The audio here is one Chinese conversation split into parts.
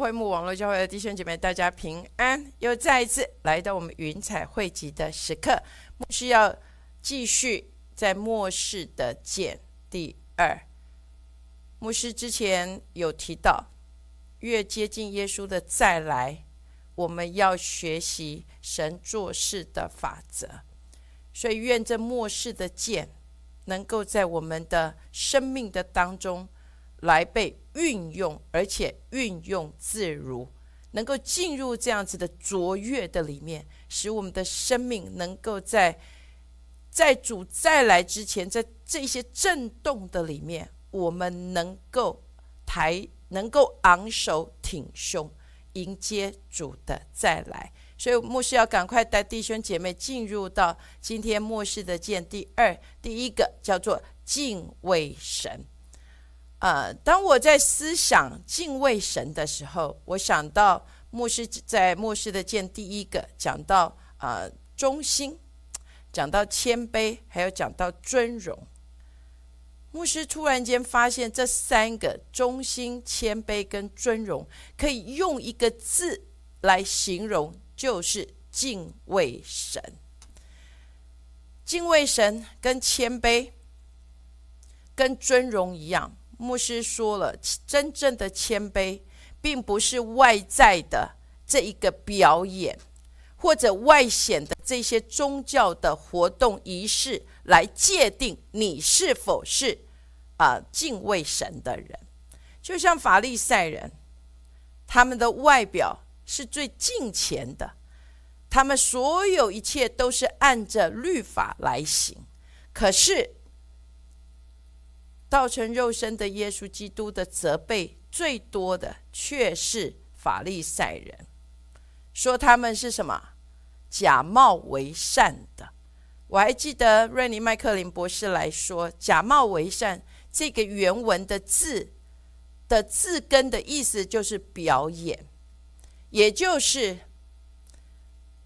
会幕网络教会的弟兄姐妹，大家平安！又再一次来到我们云彩汇集的时刻，牧师要继续在末世的见第二。牧师之前有提到，越接近耶稣的再来，我们要学习神做事的法则。所以愿这末世的剑能够在我们的生命的当中来被运用，而且运用自如，能够进入这样子的卓越的里面，使我们的生命能够在在主再来之前，在这些震动的里面，我们能够抬，能够昂首挺胸，迎接主的再来。所以牧师要赶快带弟兄姐妹进入到今天末世的见第二，第一个叫做敬畏神。啊，当我在思想敬畏神的时候，我想到牧师在牧师的见第一个讲到啊忠心，讲到谦卑，还有讲到尊荣。牧师突然间发现这三个忠心、谦卑跟尊荣，可以用一个字来形容。就是敬畏神，敬畏神跟谦卑、跟尊荣一样。牧师说了，真正的谦卑，并不是外在的这一个表演，或者外显的这些宗教的活动仪式来界定你是否是啊敬畏神的人。就像法利赛人，他们的外表。是最近前的，他们所有一切都是按着律法来行。可是，道成肉身的耶稣基督的责备最多的却是法利赛人，说他们是什么假冒为善的。我还记得瑞尼麦克林博士来说，假冒为善这个原文的字的字根的意思就是表演。也就是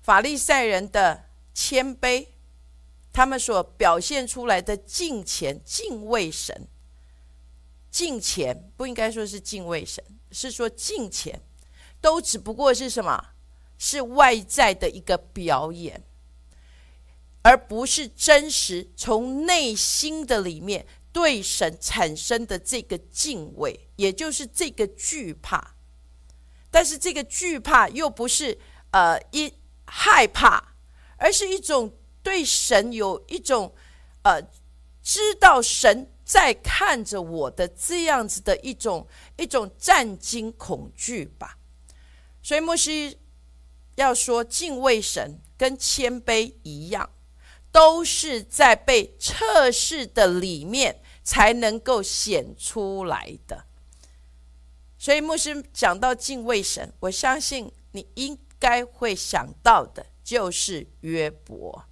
法利赛人的谦卑，他们所表现出来的敬虔、敬畏神、敬虔，不应该说是敬畏神，是说敬虔，都只不过是什么？是外在的一个表演，而不是真实从内心的里面对神产生的这个敬畏，也就是这个惧怕。但是这个惧怕又不是呃一害怕，而是一种对神有一种呃知道神在看着我的这样子的一种一种战惊恐惧吧。所以牧师要说敬畏神跟谦卑一样，都是在被测试的里面才能够显出来的。所以牧师讲到敬畏神，我相信你应该会想到的就是约伯。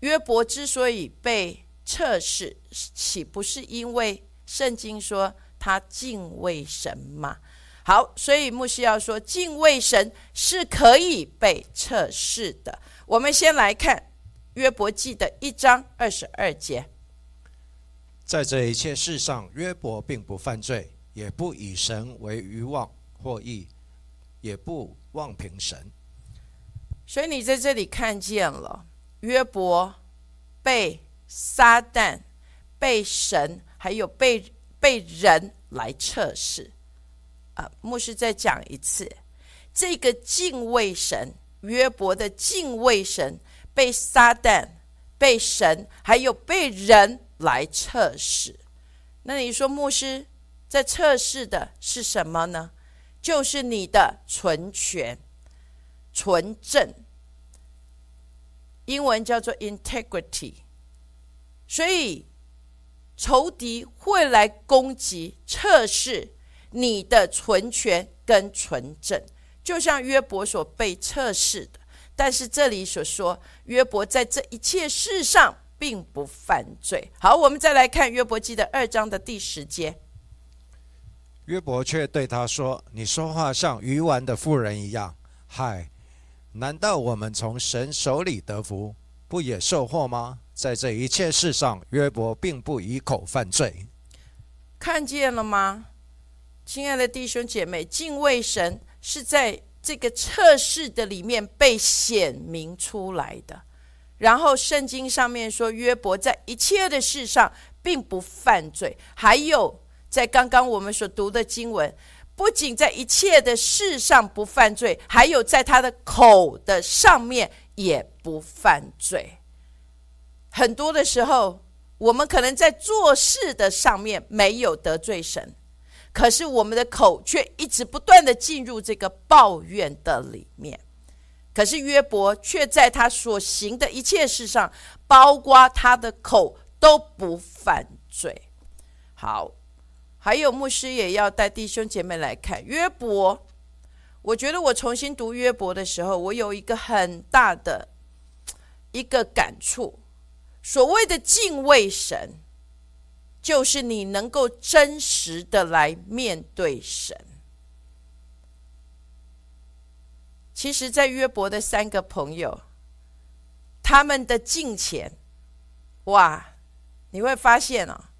约伯之所以被测试，岂不是因为圣经说他敬畏神吗？好，所以牧师要说，敬畏神是可以被测试的。我们先来看约伯记的一章二十二节，在这一切事上，约伯并不犯罪。也不以神为欲望或义，也不妄凭神。所以你在这里看见了约伯被撒旦、被神，还有被被人来测试。啊，牧师再讲一次，这个敬畏神，约伯的敬畏神，被撒旦、被神，还有被人来测试。那你说牧师？在测试的是什么呢？就是你的纯全、纯正，英文叫做 integrity。所以仇敌会来攻击、测试你的纯全跟纯正，就像约伯所被测试的。但是这里所说，约伯在这一切事上并不犯罪。好，我们再来看约伯记的二章的第十节。约伯却对他说：“你说话像愚顽的妇人一样。嗨，难道我们从神手里得福，不也受祸吗？在这一切事上，约伯并不以口犯罪。看见了吗？亲爱的弟兄姐妹，敬畏神是在这个测试的里面被显明出来的。然后圣经上面说，约伯在一切的事上并不犯罪。还有在刚刚我们所读的经文，不仅在一切的事上不犯罪，还有在他的口的上面也不犯罪。很多的时候，我们可能在做事的上面没有得罪神，可是我们的口却一直不断的进入这个抱怨的里面。可是约伯却在他所行的一切事上，包括他的口都不犯罪。好，还有牧师也要带弟兄姐妹来看约伯。我觉得我重新读约伯的时候，我有一个很大的一个感触。所谓的敬畏神，就是你能够真实的来面对神。其实，在约伯的三个朋友，他们的敬虔，哇，你会发现啊，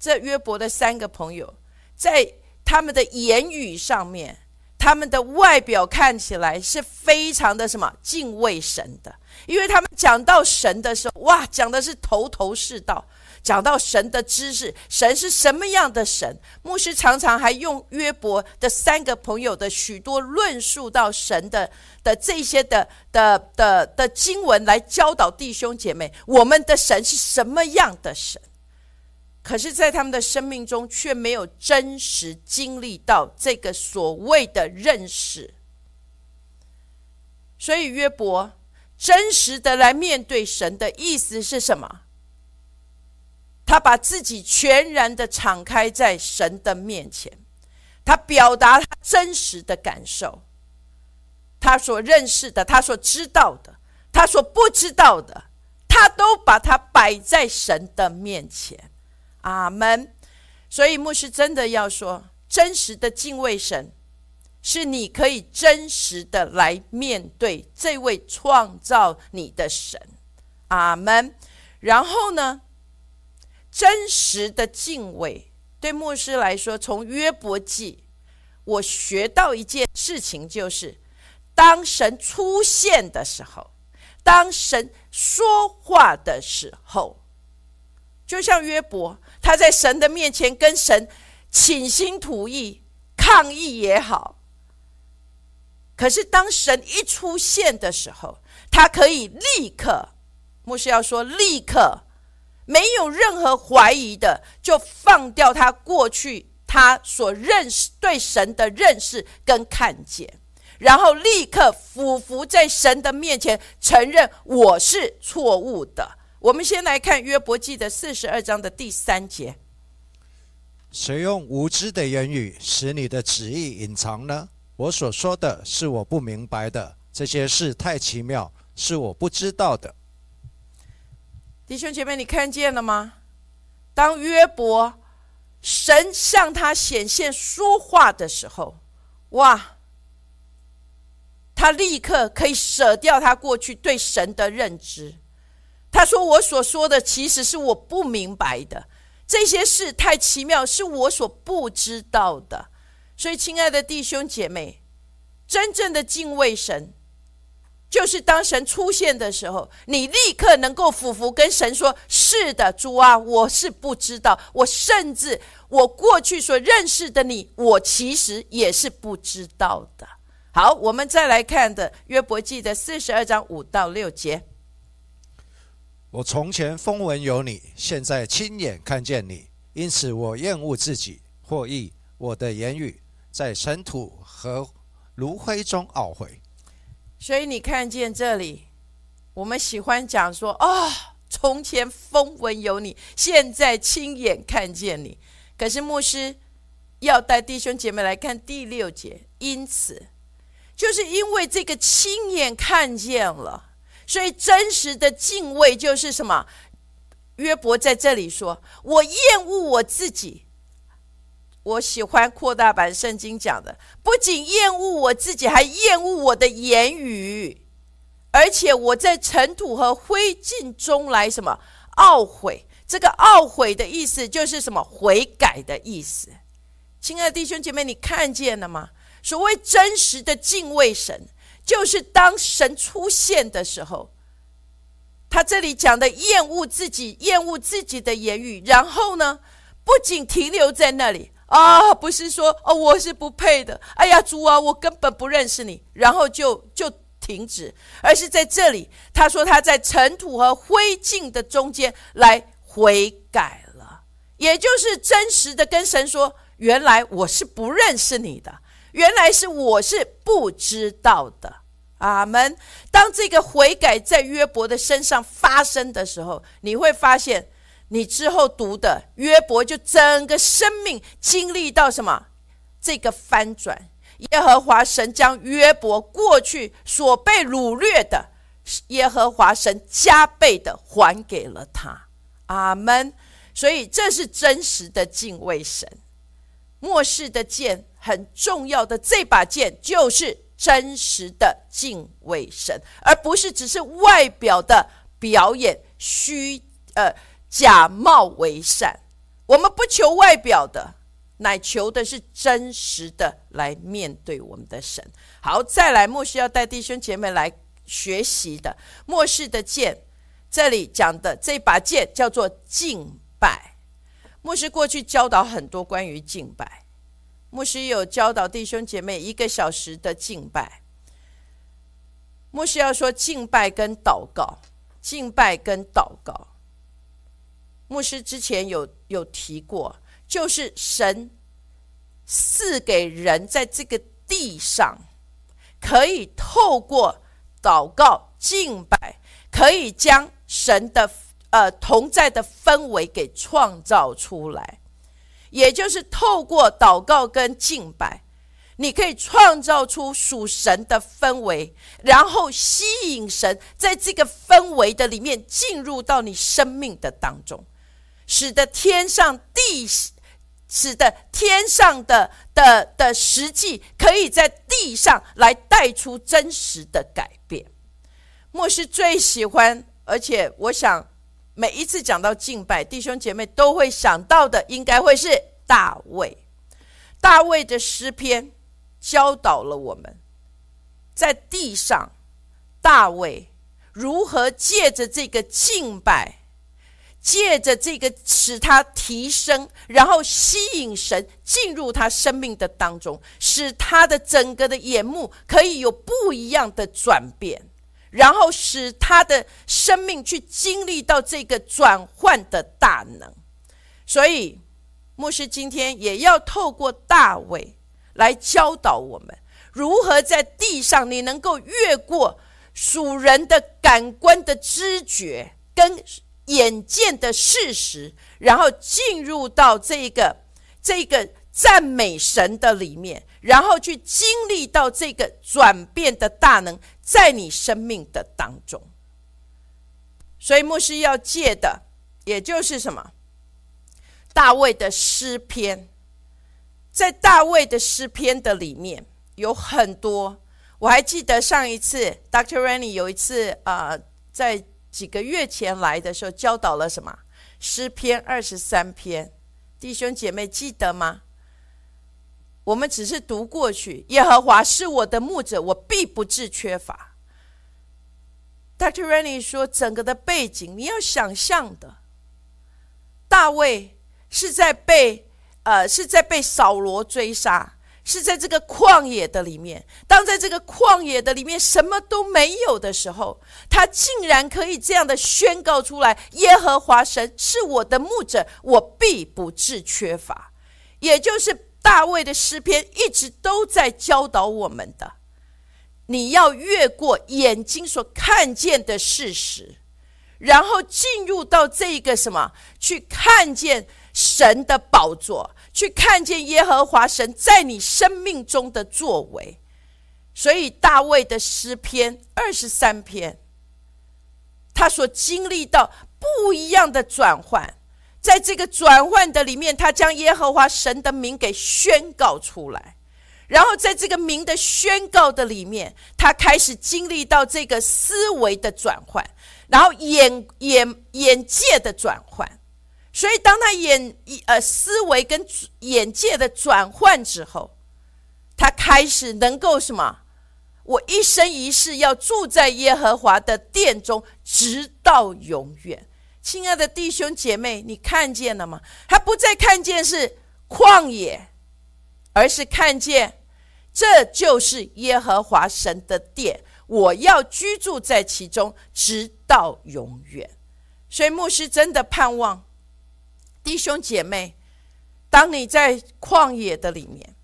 这约伯的三个朋友，在他们的言语上面，他们的外表看起来是非常的什么敬畏神的，因为他们讲到神的时候，哇，讲的是头头是道。讲到神的知识，神是什么样的神？牧师常常还用约伯的三个朋友的许多论述到神的的这些的的的的经文来教导弟兄姐妹，我们的神是什么样的神？可是，在他们的生命中却没有真实经历到这个所谓的认识。所以，约伯真实的来面对神的意思是什么？他把自己全然的敞开在神的面前，他表达他真实的感受，他所认识的，他所知道的，他所不知道的，他都把它摆在神的面前。阿门。所以牧师真的要说，真实的敬畏神，是你可以真实的来面对这位创造你的神。阿门。然后呢？真实的敬畏，对牧师来说，从约伯记，我学到一件事情，就是当神出现的时候，当神说话的时候，就像约伯，他在神的面前跟神倾心吐意、抗议也好，可是当神一出现的时候，他可以立刻，牧师要说立刻。没有任何怀疑的，就放掉他过去他所认识对神的认识跟看见，然后立刻俯伏在神的面前，承认我是错误的。我们先来看约伯记的四十二章的第三节：谁用无知的言语使你的旨意隐藏呢？我所说的是我不明白的，这些事太奇妙，是我不知道的。弟兄姐妹，你看见了吗？当约伯神向他显现说话的时候，哇！他立刻可以舍掉他过去对神的认知。他说：“我所说的其实是我不明白的，这些事太奇妙，是我所不知道的。”所以，亲爱的弟兄姐妹，真正的敬畏神。就是当神出现的时候，你立刻能够俯伏跟神说：“是的，主啊，我是不知道，我甚至我过去所认识的你，我其实也是不知道的。”好，我们再来看的约伯记的四十二章五到六节。我从前风闻有你，现在亲眼看见你，因此我厌恶自己，或意我的言语在尘土和炉灰中懊悔。所以你看见这里，我们喜欢讲说：“哦，从前风闻有你，现在亲眼看见你。”可是牧师要带弟兄姐妹来看第六节，因此就是因为这个亲眼看见了，所以真实的敬畏就是什么？约伯在这里说：“我厌恶我自己。”我喜欢扩大版圣经讲的，不仅厌恶我自己，还厌恶我的言语，而且我在尘土和灰烬中来什么懊悔？这个懊悔的意思就是什么？悔改的意思。亲爱的弟兄姐妹，你看见了吗？所谓真实的敬畏神，就是当神出现的时候，他这里讲的厌恶自己，厌恶自己的言语，然后呢，不仅停留在那里啊，不是说哦我是不配的，哎呀主啊，我根本不认识你，然后就就停止，而是在这里，他说他在尘土和灰烬的中间来悔改了，也就是真实的跟神说。原来我是不认识你的，原来是我是不知道的。阿门。当这个悔改在约伯的身上发生的时候，你会发现，你之后读的约伯就整个生命经历到什么？这个翻转，耶和华神将约伯过去所被掳掠的，耶和华神加倍的还给了他。阿门。所以这是真实的敬畏神。末世的剑很重要的这把剑，就是真实的敬畏神，而不是只是外表的表演虚呃假冒为善。我们不求外表的，乃求的是真实的来面对我们的神。好，再来，末世要带弟兄姐妹来学习的末世的剑，这里讲的这把剑叫做敬拜。牧师过去教导很多关于敬拜，牧师有教导弟兄姐妹一个小时的敬拜。牧师要说敬拜跟祷告，敬拜跟祷告。牧师之前有有提过，就是神赐给人在这个地上，可以透过祷告敬拜，可以将神的。呃，同在的氛围给创造出来，也就是透过祷告跟敬拜，你可以创造出属神的氛围，然后吸引神在这个氛围的里面进入到你生命的当中，使得天上地，使得天上的的的实际可以在地上来带出真实的改变。牧师最喜欢，而且我想。每一次讲到敬拜，弟兄姐妹都会想到的，应该会是大卫。大卫的诗篇教导了我们，在地上，大卫如何借着这个敬拜，借着这个使他提升，然后吸引神进入他生命的当中，使他的整个的眼目可以有不一样的转变。然后使他的生命去经历到这个转换的大能，所以牧师今天也要透过大卫来教导我们，如何在地上你能够越过属人的感官的知觉跟眼见的事实，然后进入到这个这个赞美神的里面，然后去经历到这个转变的大能。在你生命的当中，所以牧师要借的，也就是什么？大卫的诗篇，在大卫的诗篇的里面有很多。我还记得上一次，Dr. Rennie 有一次啊，在几个月前来的时候，教导了什么？诗篇二十三篇，弟兄姐妹记得吗？我们只是读过去，耶和华是我的牧者，我必不致缺乏。Dr. Rennie 说，整个的背景你要想象的，大卫是在被呃是在被扫罗追杀，是在这个旷野的里面。当在这个旷野的里面什么都没有的时候，他竟然可以这样的宣告出来：耶和华神是我的牧者，我必不致缺乏。也就是。大卫的诗篇一直都在教导我们的：你要越过眼睛所看见的事实，然后进入到这个什么，去看见神的宝座，去看见耶和华神在你生命中的作为。所以，大卫的诗篇二十三篇，他所经历到不一样的转换。在这个转换的里面，他将耶和华神的名给宣告出来，然后在这个名的宣告的里面，他开始经历到这个思维的转换，然后眼眼眼界的转换，所以当他眼一呃思维跟眼界的转换之后，他开始能够什么？我一生一世要住在耶和华的殿中，直到永远。亲爱的弟兄姐妹，你看见了吗？他不再看见是旷野，而是看见这就是耶和华神的殿，我要居住在其中，直到永远。所以牧师真的盼望弟兄姐妹，当你在旷野的里面，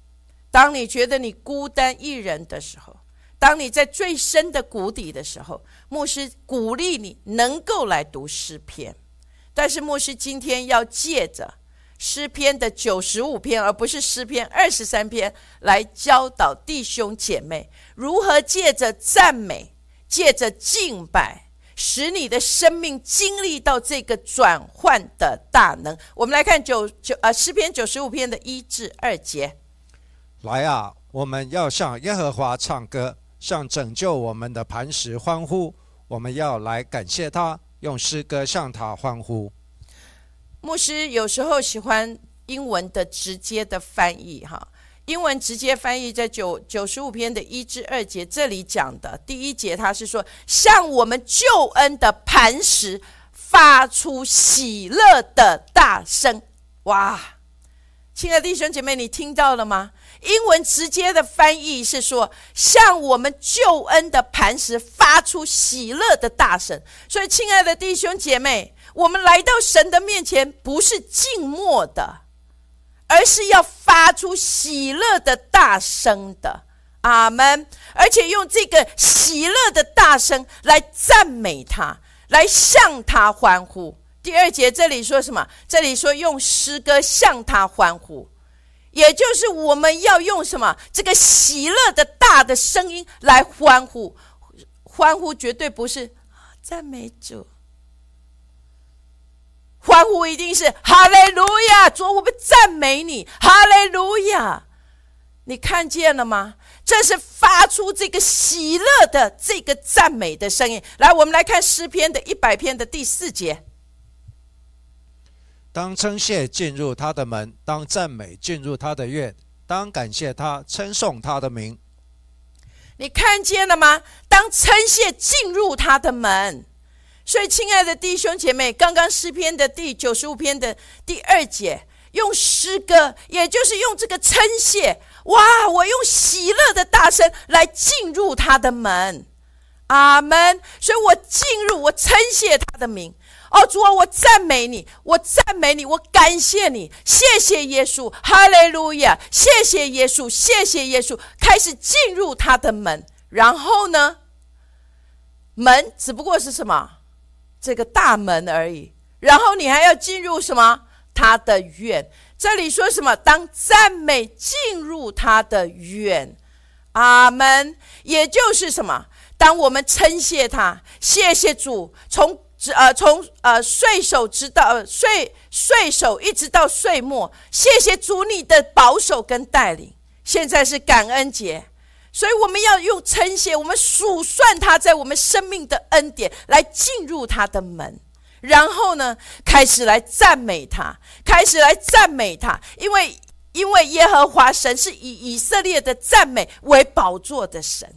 当你觉得你孤单一人的时候。当你在最深的谷底的时候，牧师鼓励你能够来读诗篇。但是牧师今天要借着诗篇的九十五篇，而不是诗篇二十三篇，来教导弟兄姐妹如何借着赞美、借着敬拜，使你的生命经历到这个转换的大能。我们来看九九啊诗篇九十五篇的一至二节。来啊，我们要向耶和华唱歌。向拯救我们的磐石欢呼，我们要来感谢他，用诗歌向他欢呼。牧师有时候喜欢英文的直接的翻译，哈，英文直接翻译在九九十五篇的一至二节，这里讲的第一节，他是说向我们救恩的磐石发出喜乐的大声。哇，亲爱的弟兄姐妹，你听到了吗？英文直接的翻译是说，向我们救恩的磐石发出喜乐的大声。所以，亲爱的弟兄姐妹，我们来到神的面前，不是静默的，而是要发出喜乐的大声的。阿门！而且用这个喜乐的大声来赞美他，来向他欢呼。第二节这里说什么？这里说用诗歌向他欢呼。也就是我们要用什么这个喜乐的大的声音来欢呼，欢呼绝对不是赞美主，欢呼一定是哈利路亚，主我们赞美你，哈利路亚，你看见了吗？这是发出这个喜乐的这个赞美的声音。来，我们来看诗篇的一百篇的第四节。当称谢进入他的门，当赞美进入他的院，当感谢他，称颂他的名。你看见了吗？当称谢进入他的门，所以亲爱的弟兄姐妹，刚刚诗篇的第九十五篇的第二节，用诗歌，也就是用这个称谢，哇！我用喜乐的大声来进入他的门，阿门。所以我进入，我称谢他的名。哦，主啊，我赞美你，我赞美你，我感谢你，谢谢耶稣，哈利路亚，谢谢耶稣，谢谢耶稣，开始进入他的门，然后呢，门只不过是什么，这个大门而已，然后你还要进入什么，他的院，这里说什么？当赞美进入他的院，阿门，也就是什么？当我们称谢他，谢谢主，从。直呃，从呃岁首直到岁岁首，一直到岁末，谢谢主你的保守跟带领。现在是感恩节，所以我们要用称谢，我们数算他在我们生命的恩典，来进入他的门，然后呢，开始来赞美他，开始来赞美他，因为因为耶和华神是以以色列的赞美为宝座的神。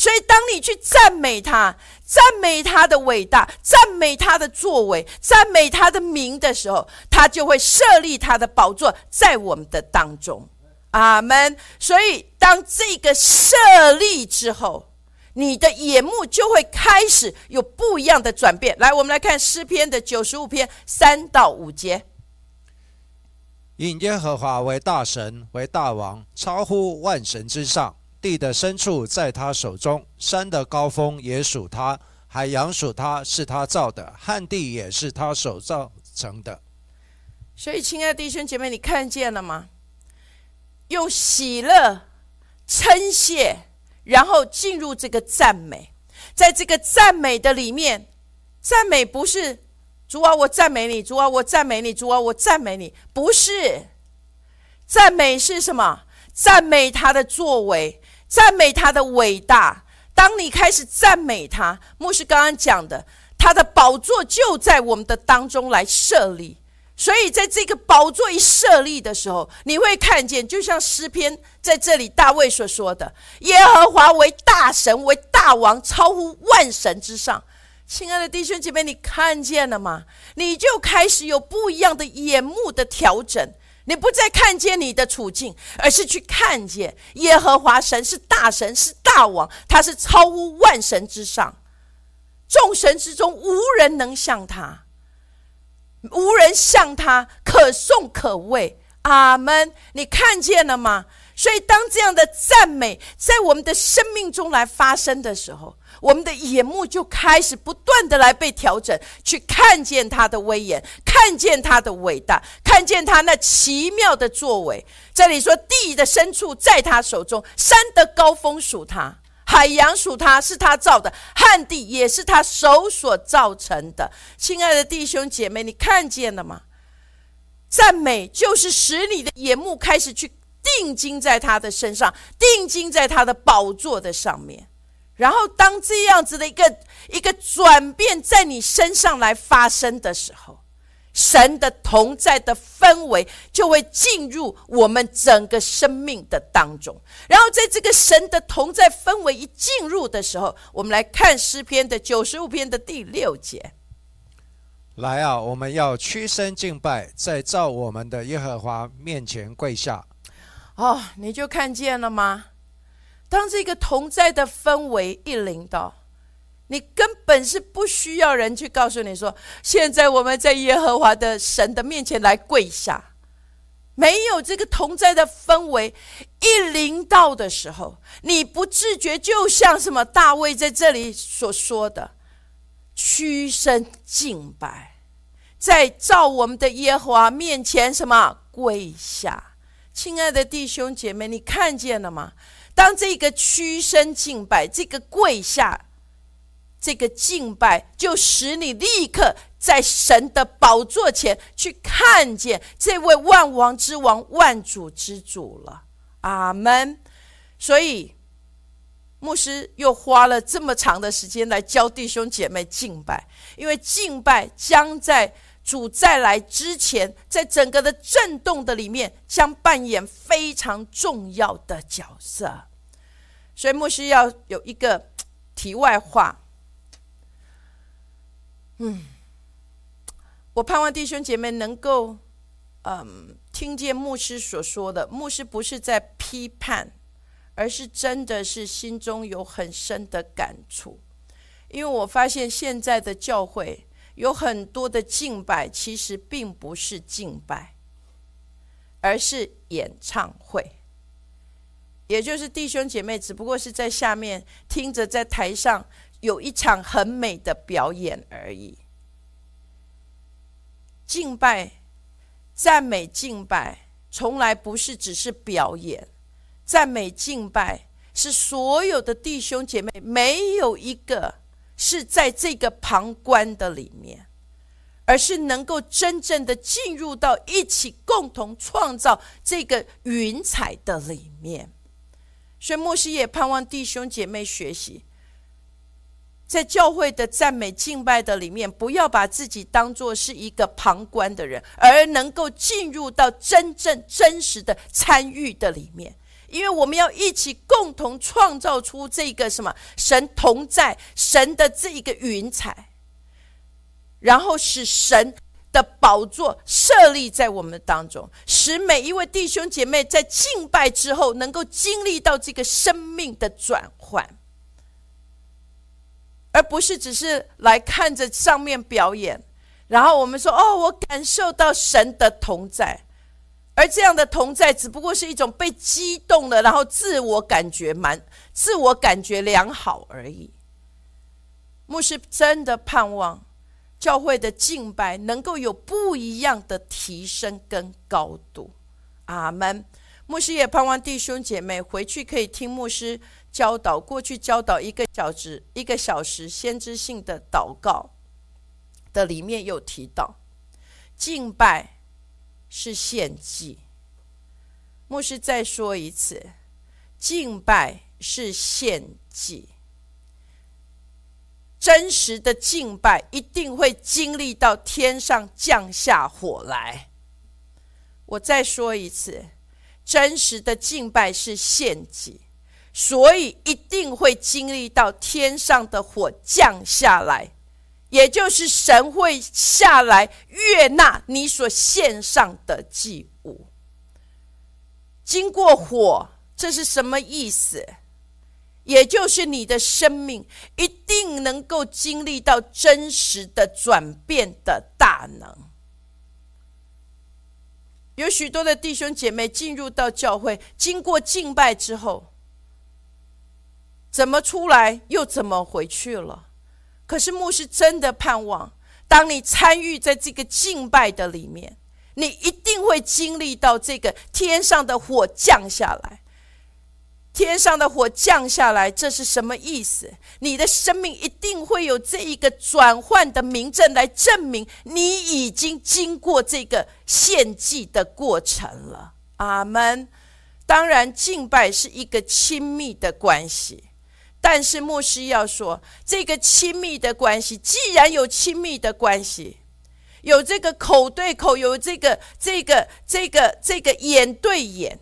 所以，当你去赞美他、赞美他的伟大、赞美他的作为、赞美他的名的时候，他就会设立他的宝座在我们的当中。阿门。所以，当这个设立之后，你的眼目就会开始有不一样的转变。来，我们来看诗篇的九十五篇三到五节：引耶和华为大神，为大王，超乎万神之上。地的深处在他手中，山的高峰也属他，海洋属他，是他造的，旱地也是他手造成的。所以，亲爱的弟兄姐妹，你看见了吗？用喜乐称谢，然后进入这个赞美，在这个赞美的里面，赞美不是主啊，我赞美你，主啊，我赞美你，主啊，我赞美你，不是赞美是什么？赞美他的作为。赞美他的伟大。当你开始赞美他，牧师刚刚讲的，他的宝座就在我们的当中来设立。所以在这个宝座一设立的时候，你会看见，就像诗篇在这里大卫所说的：“耶和华为大神，为大王，超乎万神之上。”亲爱的弟兄姐妹，你看见了吗？你就开始有不一样的眼目的调整。你不再看见你的处境，而是去看见耶和华神是大神，是大王，他是超乎万神之上，众神之中无人能像他。无人像他可颂可畏，阿门。你看见了吗？所以，当这样的赞美在我们的生命中来发生的时候，我们的眼目就开始不断的来被调整，去看见他的威严，看见他的伟大，看见他那奇妙的作为。这里说，地的深处在他手中，山的高峰属他。海洋属他，是他造的；旱地也是他手所造成的。亲爱的弟兄姐妹，你看见了吗？赞美就是使你的眼目开始去定睛在他的身上，定睛在他的宝座的上面。然后，当这样子的一个一个转变在你身上来发生的时候。神的同在的氛围就会进入我们整个生命的当中，然后在这个神的同在氛围一进入的时候，我们来看诗篇的九十五篇的第六节。来啊，我们要屈身敬拜，在造我们的耶和华面前跪下。哦，你就看见了吗？当这个同在的氛围一临到。你根本是不需要人去告诉你说，现在我们在耶和华的神的面前来跪下，没有这个同在的氛围一临到的时候，你不自觉就像什么大卫在这里所说的，屈身敬拜，在照我们的耶和华面前什么跪下。亲爱的弟兄姐妹，你看见了吗？当这个屈身敬拜，这个跪下。这个敬拜就使你立刻在神的宝座前去看见这位万王之王、万主之主了。阿门。所以牧师又花了这么长的时间来教弟兄姐妹敬拜，因为敬拜将在主再来之前，在整个的震动的里面将扮演非常重要的角色。所以牧师要有一个题外话。嗯，我盼望弟兄姐妹能够，嗯，听见牧师所说的。牧师不是在批判，而是真的是心中有很深的感触。因为我发现现在的教会有很多的敬拜，其实并不是敬拜，而是演唱会。也就是弟兄姐妹只不过是在下面听着，在台上。有一场很美的表演而已。敬拜、赞美、敬拜，从来不是只是表演。赞美、敬拜是所有的弟兄姐妹，没有一个是在这个旁观的里面，而是能够真正的进入到一起共同创造这个云彩的里面。所以，牧师也盼望弟兄姐妹学习。在教会的赞美敬拜的里面，不要把自己当做是一个旁观的人，而能够进入到真正真实的参与的里面。因为我们要一起共同创造出这个什么神同在神的这一个云彩，然后使神的宝座设立在我们当中，使每一位弟兄姐妹在敬拜之后，能够经历到这个生命的转换。而不是只是来看着上面表演，然后我们说：“哦，我感受到神的同在。”而这样的同在，只不过是一种被激动的，然后自我感觉满、自我感觉良好而已。牧师真的盼望教会的敬拜能够有不一样的提升跟高度。阿门。牧师也盼望弟兄姐妹回去可以听牧师。教导过去教导一个小时一个小时先知性的祷告的里面有提到，敬拜是献祭。牧师再说一次，敬拜是献祭。真实的敬拜一定会经历到天上降下火来。我再说一次，真实的敬拜是献祭，所以一定会经历到天上的火降下来，也就是神会下来悦纳你所献上的祭物。经过火，这是什么意思？也就是你的生命一定能够经历到真实的转变的大能。有许多的弟兄姐妹进入到教会，经过敬拜之后，怎么出来又怎么回去了？可是牧师真的盼望，当你参与在这个敬拜的里面，你一定会经历到这个天上的火降下来。天上的火降下来，这是什么意思？你的生命一定会有这一个转换的明证来证明你已经经过这个献祭的过程了。阿门。当然，敬拜是一个亲密的关系，但是牧师要说，这个亲密的关系，既然有亲密的关系，有这个口对口，有这个这个这个这个眼对眼。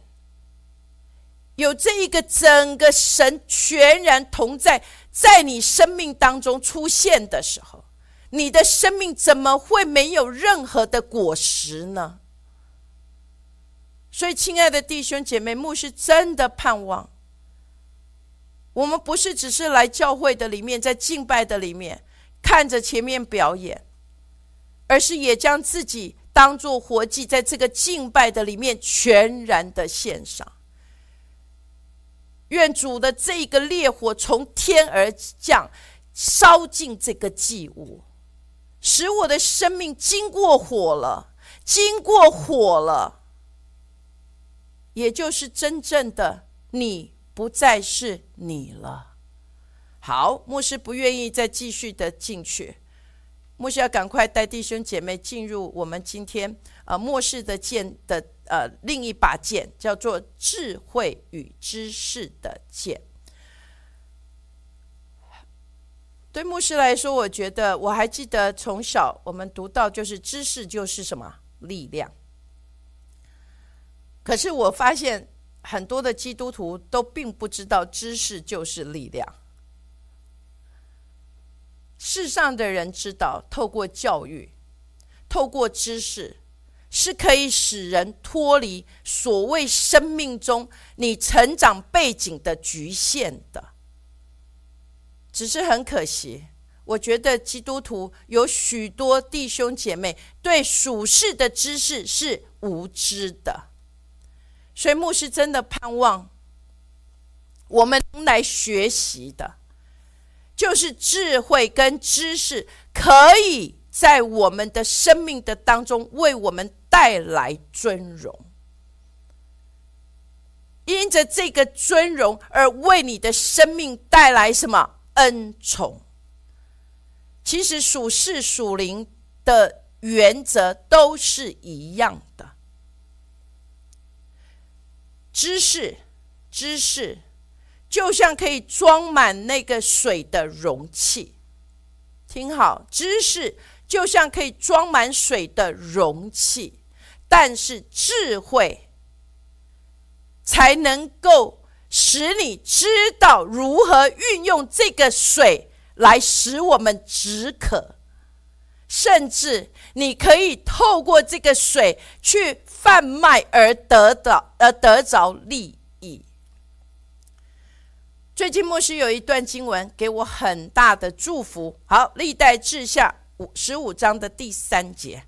有这一个整个神全然同在，在你生命当中出现的时候，你的生命怎么会没有任何的果实呢？所以，亲爱的弟兄姐妹，牧师真的盼望，我们不是只是来教会的里面，在敬拜的里面看着前面表演，而是也将自己当做活祭，在这个敬拜的里面全然的献上。愿主的这个烈火从天而降，烧尽这个祭物，使我的生命经过火了，经过火了，也就是真正的你不再是你了。好，牧师不愿意再继续的进去，牧师要赶快带弟兄姐妹进入我们今天啊末世的见的。呃，另一把剑叫做智慧与知识的剑。对牧师来说，我觉得我还记得从小我们读到，就是知识就是什么力量。可是我发现很多的基督徒都并不知道知识就是力量。世上的人知道，透过教育，透过知识。是可以使人脱离所谓生命中你成长背景的局限的，只是很可惜，我觉得基督徒有许多弟兄姐妹对属世的知识是无知的，所以牧师真的盼望我们来学习的，就是智慧跟知识，可以在我们的生命的当中为我们。带来尊荣，因着这个尊荣而为你的生命带来什么恩宠？其实属世属灵的原则都是一样的。知识，知识，就像可以装满那个水的容器。听好，知识就像可以装满水的容器。但是智慧才能够使你知道如何运用这个水来使我们止渴，甚至你可以透过这个水去贩卖而得到而得着利益。最近牧师有一段经文给我很大的祝福。好，历代志下五十五章的第三节。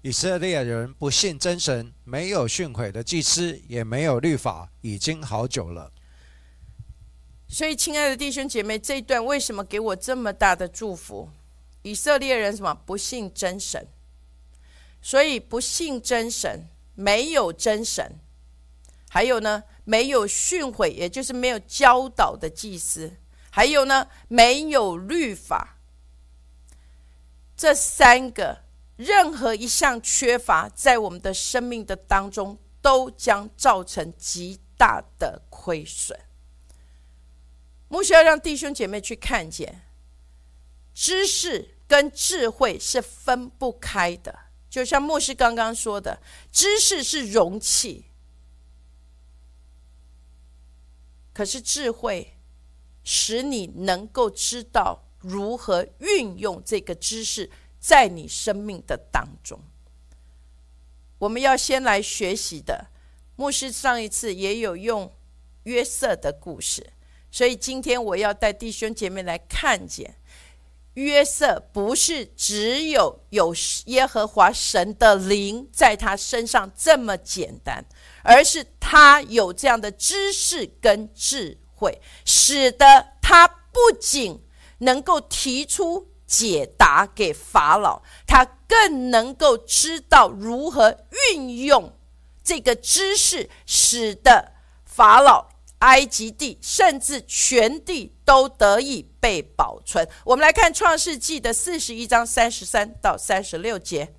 以色列人不信真神，没有训诲的祭司，也没有律法，已经好久了。所以，亲爱的弟兄姐妹，这一段为什么给我这么大的祝福？以色列人什么不信真神？所以不信真神，没有真神，还有呢，没有训诲，也就是没有教导的祭司，还有呢，没有律法，这三个。任何一项缺乏，在我们的生命的当中，都将造成极大的亏损。牧师要让弟兄姐妹去看见，知识跟智慧是分不开的。就像牧师刚刚说的，知识是容器，可是智慧使你能够知道如何运用这个知识在你生命的当中。我们要先来学习的，牧师上一次也有用约瑟的故事，所以今天我要带弟兄姐妹来看见。约瑟不是只有有耶和华神的灵在他身上这么简单，而是他有这样的知识跟智慧，使得他不仅能够提出解答给法老，他更能够知道如何运用这个知识，使得法老。埃及地甚至全地都得以被保存。我们来看创世纪的四十一章三十三到三十六节。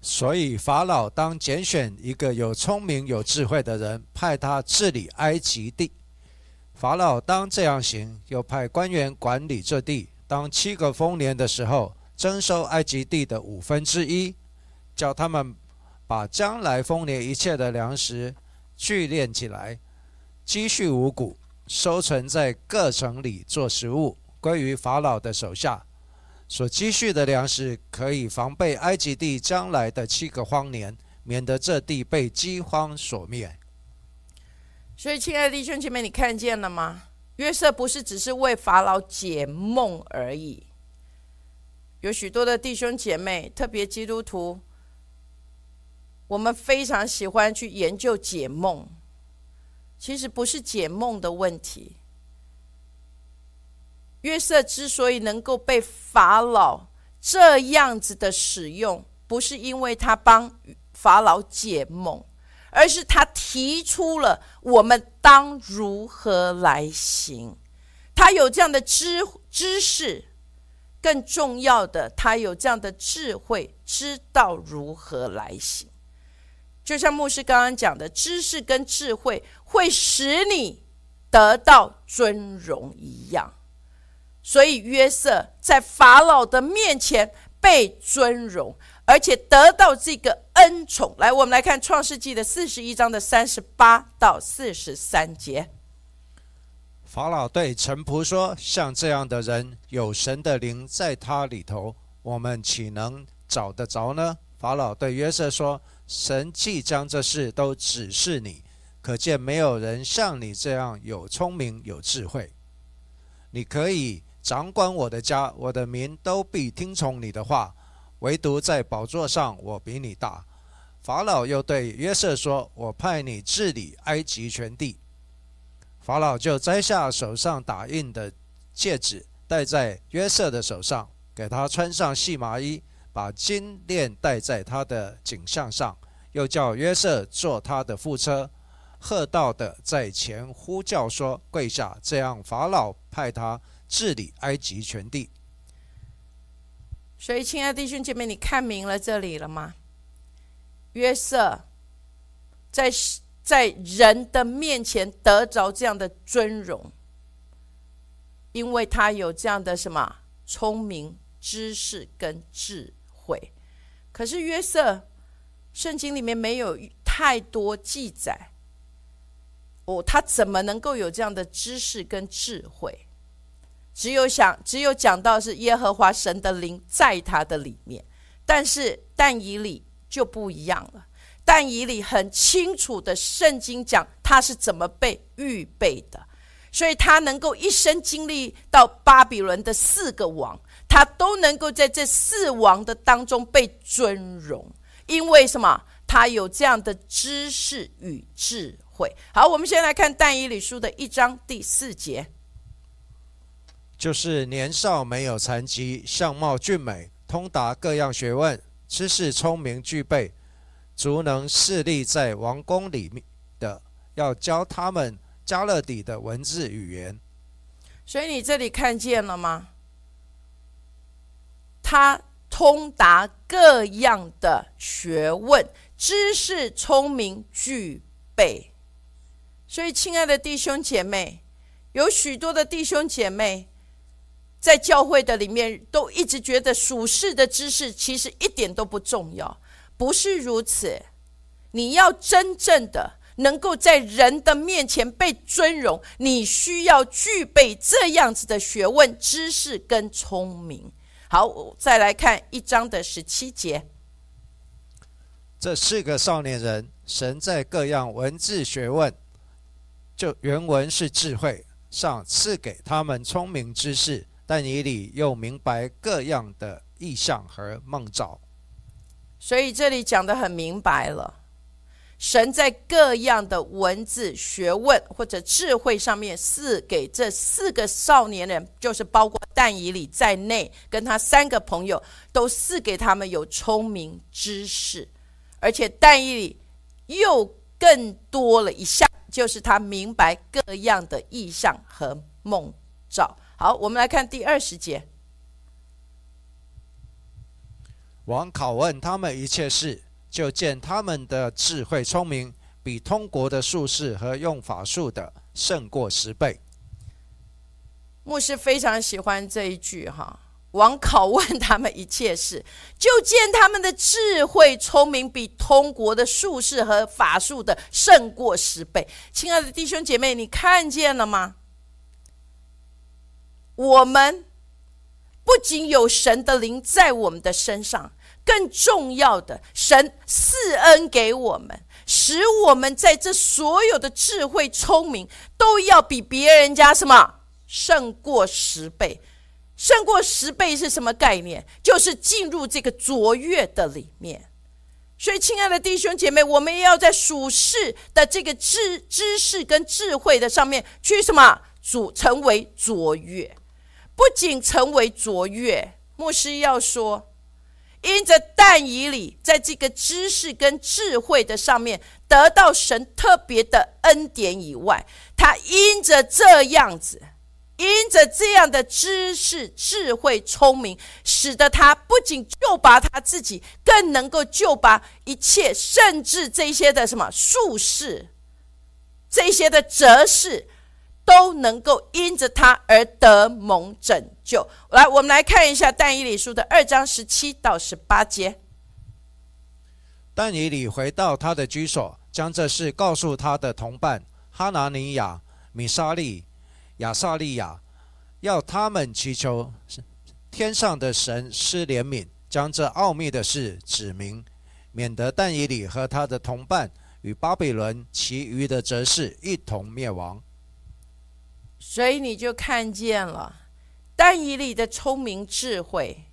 所以法老当拣选一个有聪明有智慧的人，派他治理埃及地。法老当这样行，又派官员管理这地。当七个丰年的时候，征收埃及地的五分之一，叫他们把将来丰年一切的粮食聚敛起来。积蓄五谷，收存在各城里做食物，归于法老的手下。所积蓄的粮食可以防备埃及地将来的七个荒年，免得这地被饥荒所灭。所以，亲爱的弟兄姐妹，你看见了吗？约瑟不是只是为法老解梦而已。有许多的弟兄姐妹，特别基督徒，我们非常喜欢去研究解梦。其实不是解梦的问题。约瑟之所以能够被法老这样子的使用，不是因为他帮法老解梦，而是他提出了我们当如何来行。他有这样的知知识，更重要的，他有这样的智慧，知道如何来行。就像牧师刚刚讲的，知识跟智慧会使你得到尊荣一样，所以约瑟在法老的面前被尊荣，而且得到这个恩宠。来，我们来看创世纪的四十一章的三十八到四十三节。法老对臣仆说：“像这样的人，有神的灵在他里头，我们岂能找得着呢？”法老对约瑟说。神既将这事都指示你，可见没有人像你这样有聪明有智慧。你可以掌管我的家，我的民都必听从你的话。唯独在宝座上，我比你大。法老又对约瑟说：“我派你治理埃及全地。”法老就摘下手上打印的戒指，戴在约瑟的手上，给他穿上细麻衣。把金链戴在他的颈项上，又叫约瑟坐他的副车，喝道的在前呼叫说：“跪下！”这样法老派他治理埃及全地。所以，亲爱的弟兄姐妹，你看明了这里了吗？约瑟在在人的面前得着这样的尊荣，因为他有这样的什么聪明、知识跟智。慧，可是约瑟，圣经里面没有太多记载。哦，他怎么能够有这样的知识跟智慧？只有想，只有讲到是耶和华神的灵在他的里面。但是但以理就不一样了，但以理很清楚的，圣经讲他是怎么被预备的，所以他能够一生经历到巴比伦的四个王。他都能够在这四王的当中被尊荣，因为什么？他有这样的知识与智慧。好，我们先来看但以理书的一章第四节，就是年少没有残疾，相貌俊美，通达各样学问，知识聪明具备，足能侍立在王宫里面的，要教他们加勒底的文字语言。所以你这里看见了吗？他通达各样的学问，知识聪明具备。所以，亲爱的弟兄姐妹，有许多的弟兄姐妹，在教会的里面都一直觉得属世的知识其实一点都不重要，不是如此。你要真正的能够在人的面前被尊荣，你需要具备这样子的学问、知识跟聪明。好，再来看一章的十七节。这四个少年人，神在各样文字学问，就原文是智慧上赐给他们聪明知识，但以理又明白各样的意象和梦兆。所以这里讲的很明白了。神在各样的文字学问或者智慧上面赐给这四个少年人，就是包括但以里在内，跟他三个朋友都赐给他们有聪明知识，而且但以里又更多了一项，就是他明白各样的意象和梦兆。好，我们来看第二十节，王拷问他们一切事。就见他们的智慧聪明，比通国的术士和用法术的胜过十倍。牧师非常喜欢这一句哈，王拷问他们一切事，就见他们的智慧聪明，比通国的术士和法术的胜过十倍。亲爱的弟兄姐妹，你看见了吗？我们不仅有神的灵在我们的身上。更重要的，神赐恩给我们，使我们在这所有的智慧、聪明，都要比别人家什么胜过十倍。胜过十倍是什么概念？就是进入这个卓越的里面。所以，亲爱的弟兄姐妹，我们也要在属世的这个知知识跟智慧的上面去什么主成为卓越。不仅成为卓越，牧师要说。因着但以理在这个知识跟智慧的上面得到神特别的恩典以外，他因着这样子，因着这样的知识、智慧、聪明，使得他不仅救拔他自己，更能够救拔一切，甚至这些的什么术士，这些的哲士。都能够因着他而得蒙拯救。来，我们来看一下但以理书的二章十七到十八节。但以理回到他的居所，将这事告诉他的同伴哈拿尼亚、米沙利、亚萨利亚，要他们祈求天上的神施怜悯，将这奥秘的事指明，免得但以理和他的同伴与巴比伦其余的哲士一同灭亡。所以你就看见了，但以理的聪明智慧，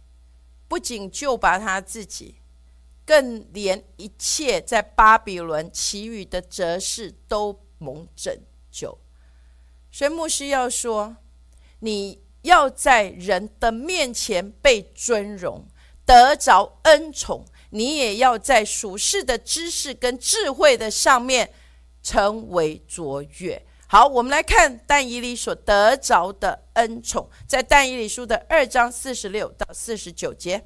不仅救拔他自己，更连一切在巴比伦其余的哲士都蒙拯救。所以牧师要说，你要在人的面前被尊荣，得着恩宠，你也要在属世的知识跟智慧的上面成为卓越。好，我们来看但以理所得着的恩宠，在但以理书的二章四十六到四十九节。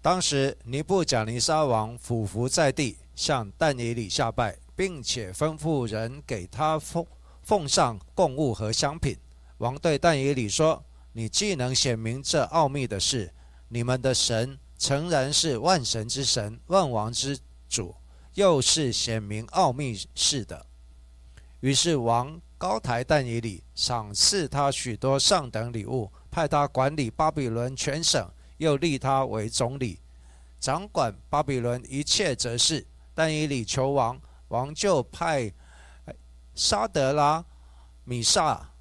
当时尼布甲尼撒王俯伏在地，向但以理下拜，并且吩咐人给他奉奉上贡物和香品。王对但以理说：“你既能显明这奥秘的事，你们的神诚然是万神之神、万王之主，又是显明奥秘事的。”于是王高台但以里，赏赐他许多上等礼物，派他管理巴比伦全省，又立他为总理，掌管巴比伦一切则事。但以里求王，王就派沙德拉、米萨、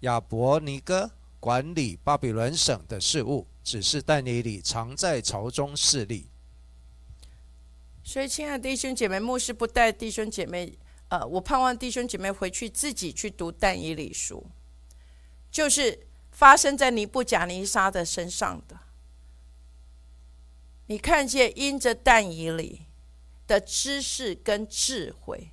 亚伯尼哥管理巴比伦省的事务。只是但以里常在朝中侍立。所以，亲爱的弟兄姐妹，牧师不带弟兄姐妹。呃，我盼望弟兄姐妹回去自己去读但以理书，就是发生在尼布甲尼撒的身上的。你看见因着但以理的知识跟智慧，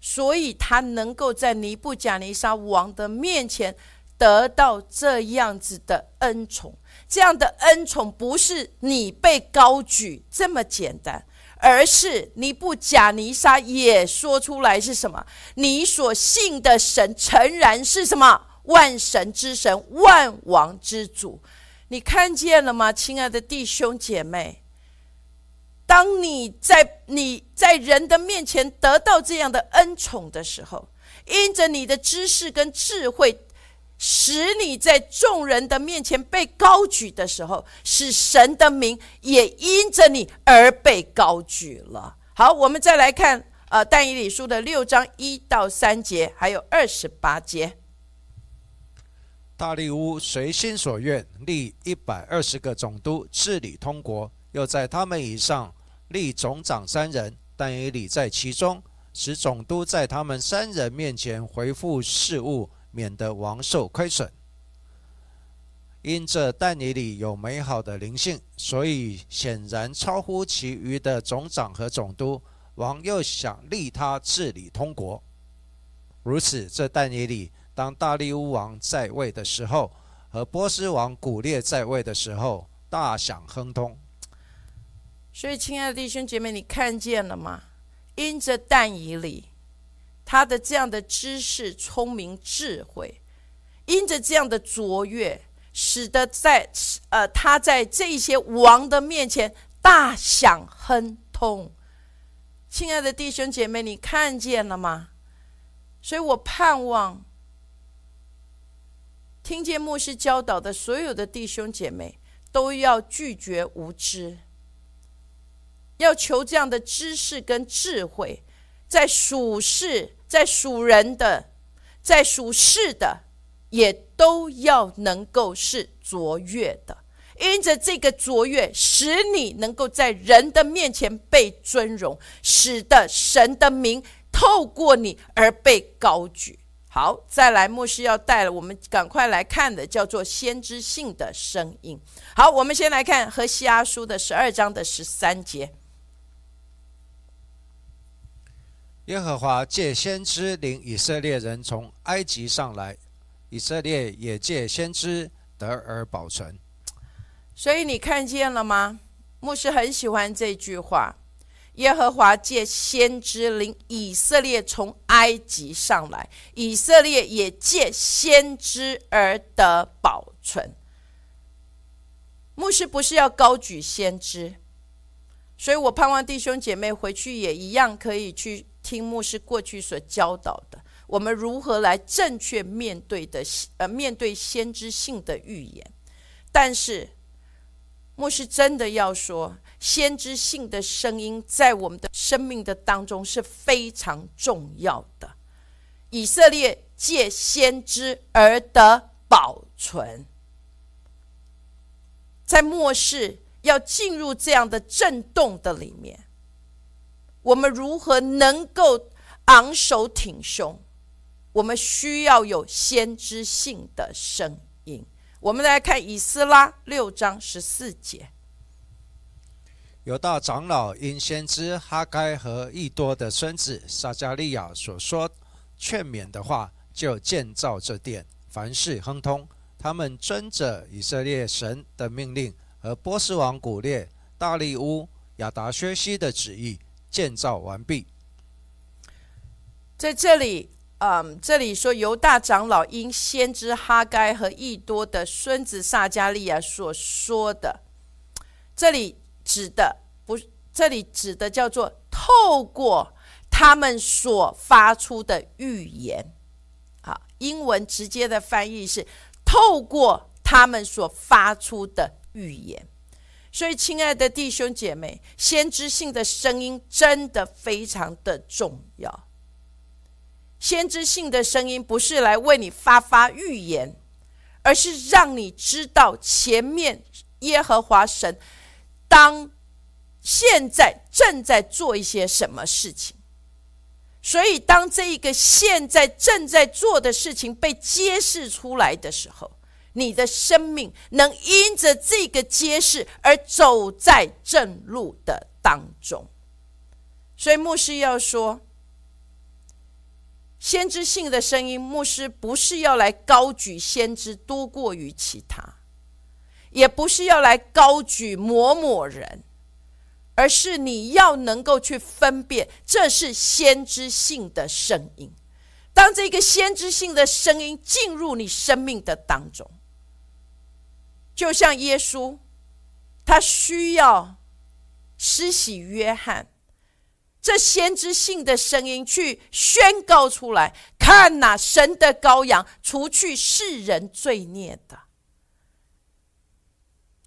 所以他能够在尼布甲尼撒王的面前得到这样子的恩宠。这样的恩宠不是你被高举这么简单。而是尼布贾尼撒也说出来是什么？你所信的神诚然是什么万神之神，万王之主。你看见了吗，亲爱的弟兄姐妹？当你在你在人的面前得到这样的恩宠的时候，因着你的知识跟智慧，使你在众人的面前被高举的时候，使神的名也因着你而被高举了。好，我们再来看呃但以理书的六章一到三节，还有二十八节。大利乌随心所愿立一百二十个总督治理通国，又在他们以上。立总长三人，但以理在其中，使总督在他们三人面前回复事务，免得王受亏损。因这但以理有美好的灵性，所以显然超乎其余的总长和总督。王又想立他治理通国。如此，这但以理当大利乌王在位的时候，和波斯王古列在位的时候，大享亨通。所以，亲爱的弟兄姐妹，你看见了吗？因着但以里，他的这样的知识、聪明、智慧，因着这样的卓越，使得在呃他在这些王的面前大享亨通。亲爱的弟兄姐妹，你看见了吗？所以我盼望听见牧师教导的所有的弟兄姐妹，都要拒绝无知。要求这样的知识跟智慧，在属世、在属人的、在属事的，也都要能够是卓越的。因着这个卓越，使你能够在人的面前被尊荣，使得神的名透过你而被高举。好，再来，牧师要带了我们赶快来看的，叫做先知性的声音。好，我们先来看和西阿书的十二章的十三节。耶和华借先知领以色列人从埃及上来，以色列也借先知得而保存。所以你看见了吗？牧师很喜欢这句话：耶和华借先知领以色列从埃及上来，以色列也借先知而得保存。牧师不是要高举先知，所以我盼望弟兄姐妹回去也一样可以去。听牧师过去所教导的，我们如何来正确面对的呃面对先知性的预言？但是牧师真的要说，先知性的声音在我们的生命的当中是非常重要的。以色列借先知而得保存，在末世要进入这样的震动的里面。我们如何能够昂首挺胸？我们需要有先知性的声音。我们来看以斯拉六章十四节：有大长老因先知哈该和益多的孙子撒加利亚所说劝勉的话，就建造这殿，凡事亨通。他们遵着以色列神的命令和波斯王古列、大利乌、亚达薛西的旨意。建造完毕。在这里，嗯，这里说犹大长老因先知哈该和益多的孙子撒加利亚所说的，这里指的不，这里指的叫做透过他们所发出的预言。好，英文直接的翻译是透过他们所发出的预言。所以，亲爱的弟兄姐妹，先知性的声音真的非常的重要。先知性的声音不是来为你发发预言，而是让你知道前面耶和华神当现在正在做一些什么事情。所以，当这一个现在正在做的事情被揭示出来的时候，你的生命能因着这个揭示而走在正路的当中，所以牧师要说，先知性的声音，牧师不是要来高举先知多过于其他，也不是要来高举某某人，而是你要能够去分辨，这是先知性的声音。当这个先知性的声音进入你生命的当中，就像耶稣，他需要施洗约翰。这先知性的声音去宣告出来，看呐，神的羔羊，除去世人罪孽的。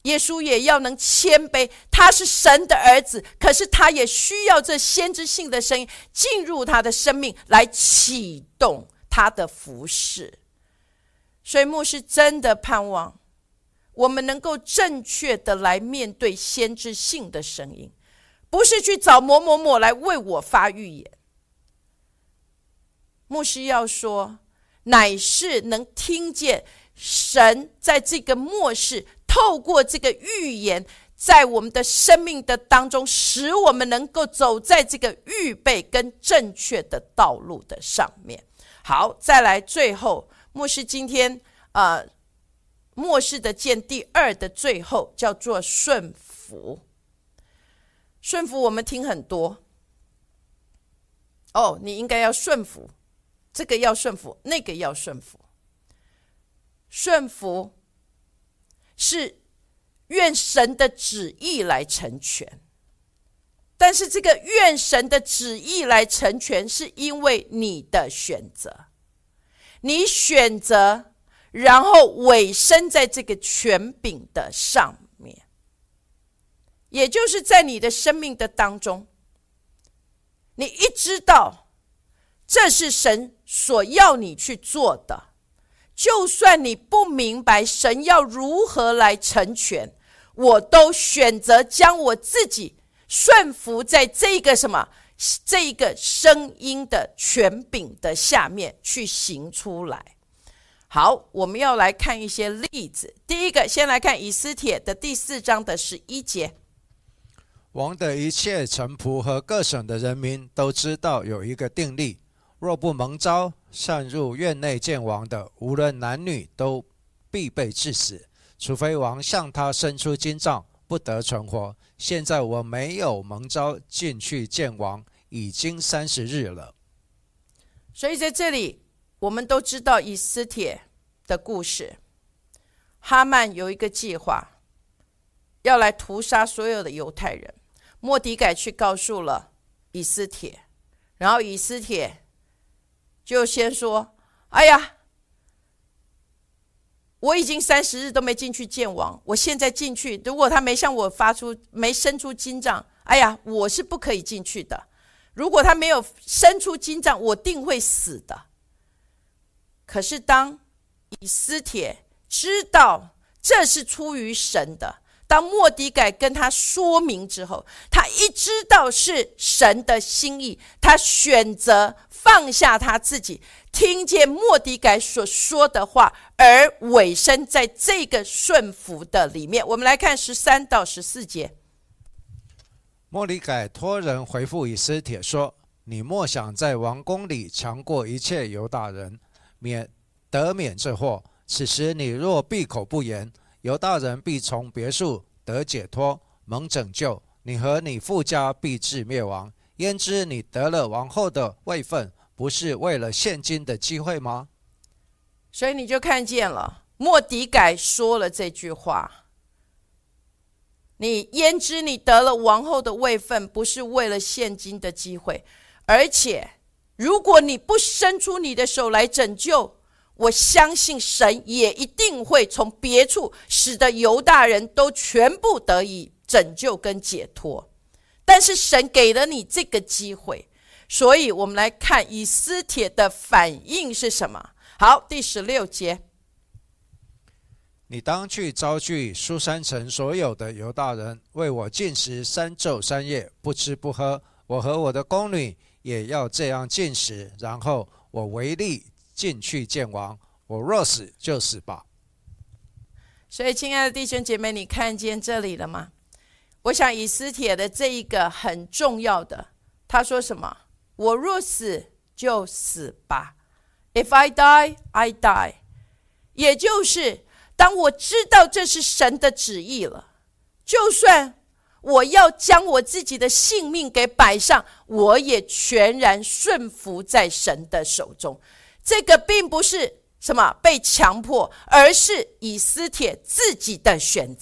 耶稣也要能谦卑，他是神的儿子，可是他也需要这先知性的声音进入他的生命，来启动他的服饰。所以牧师真的盼望我们能够正确的来面对先知性的声音。不是去找某某某来为我发预言，牧师要说，乃是能听见神在这个末世透过这个预言，在我们的生命的当中，使我们能够走在这个预备跟正确的道路的上面。好，再来最后，牧师今天啊，末世的见第二的最后叫做顺服。顺服我们听很多，哦，你应该要顺服，这个要顺服，那个要顺服。顺服是愿神的旨意来成全，但是这个愿神的旨意来成全，是因为你的选择，你选择，然后委身在这个权柄的上面。也就是在你的生命的当中，你一知道这是神所要你去做的，就算你不明白神要如何来成全，我都选择将我自己顺服在这个什么这个声音的权柄的下面去行出来。好，我们要来看一些例子。第一个，先来看以斯帖的第四章的十一节。王的一切臣仆和各省的人民都知道有一个定例：若不蒙召擅入院内见王的，无论男女，都必被致死，除非王向他伸出金杖，不得存活。现在我没有蒙召进去见王，已经三十日了。所以在这里，我们都知道以斯帖的故事。哈曼有一个计划，要来屠杀所有的犹太人。莫迪改去告诉了以斯帖，然后以斯帖就先说：“哎呀，我已经三十日都没进去见王，我现在进去，如果他没向我发出、没伸出金杖，哎呀，我是不可以进去的。如果他没有伸出金杖，我定会死的。可是当以斯帖知道这是出于神的。”当莫迪改跟他说明之后，他一知道是神的心意，他选择放下他自己，听见莫迪改所说的话，而委身在这个顺服的里面。我们来看十三到十四节。莫迪改托人回复以斯帖说：“你莫想在王宫里强过一切犹大人，免得免这祸。此时你若闭口不言。”犹大人必从别墅得解脱，蒙拯救；你和你父家必至灭亡。焉知你得了王后的位分，不是为了现今的机会吗？所以你就看见了，莫迪改说了这句话：“你焉知你得了王后的位分，不是为了现今的机会？而且，如果你不伸出你的手来拯救。”我相信神也一定会从别处使得犹大人都全部得以拯救跟解脱，但是神给了你这个机会，所以我们来看以斯帖的反应是什么？好，第十六节，你当去招聚苏山城所有的犹大人，为我进食三昼三夜，不吃不喝。我和我的宫女也要这样进食，然后我唯利。进去见王，我若死就死吧。所以，亲爱的弟兄姐妹，你看见这里了吗？我想以斯帖的这一个很重要的，他说什么？我若死就死吧。If I die, I die。也就是当我知道这是神的旨意了，就算我要将我自己的性命给摆上，我也全然顺服在神的手中。这个并不是什么被强迫，而是以斯帖自己的选择。